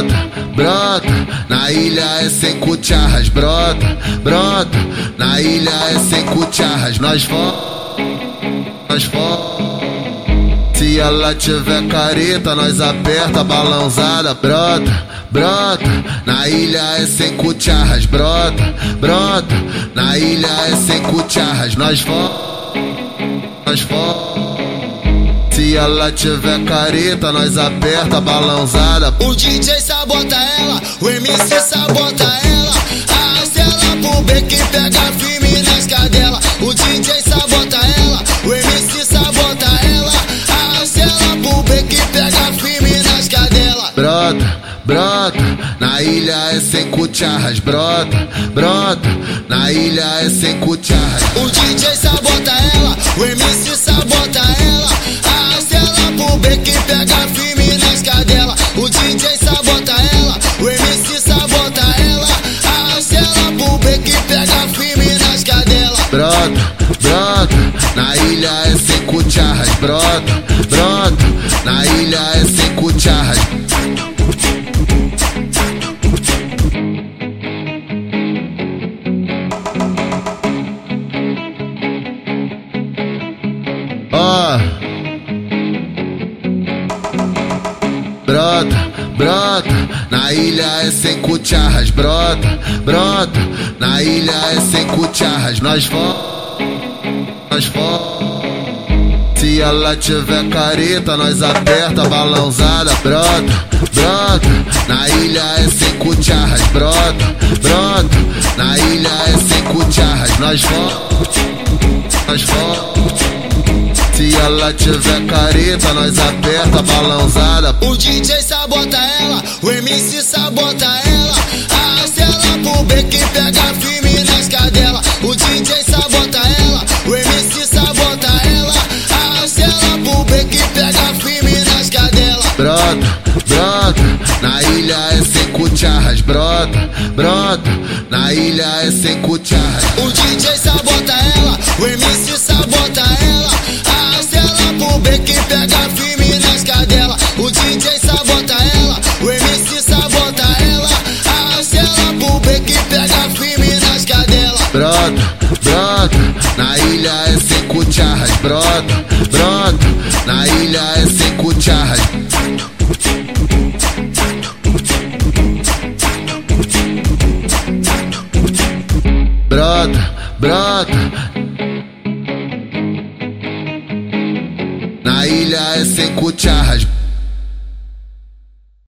brota, brota, na ilha é sem cucharras, brota, brota, na ilha é sem cucharras, nós for, nós for. Se ela tiver careta, nós aperta a balãozada, brota, brota, na ilha é sem cucharras, brota, brota, na ilha é sem cucharras, nós for, nós for. Se ela tiver careta, nós aperta a balãozada. O DJ sabota ela, o MC sabota ela. Arrasta ela pro beco e pega firme nas cadelas. O DJ sabota ela, o MC sabota ela. Arrasta ela pro beco e pega firme nas cadelas. Brota, brota, na ilha é sem cucharras. Brota, brota, na ilha é sem cucharras. Brota, brota, na ilha é sem cucharras. Ó. Brota, brota, na ilha é sem cucharras, brota, brota, na ilha é sem cucharras, nós for, nós for. Se ela tiver careta, nós aperta balãozada, brota, brota, na ilha é sem cucharras, brota, brota, na ilha é sem cucharras, nós for, nós for. Se ela tiver careta, nós aperta balãozada. O DJ sabota ela, o MC sabota ela. Firme nas cadelas. Brota, brota, na ilha é sem cucharras. Brota, brota, na ilha é sem cucharras. O DJ sabota ela, o MC sabota ela. Arrasta ela pro beco e pega firme nas cadelas. O DJ sabota ela, o MC sabota ela. Arrasta ela pro beco e pega firme nas cadelas. Brota, brota, na ilha é sem cucharras. Brota, brota, na ilha é sem cucharras. Brota, brota. Na ilha é sem cucharras.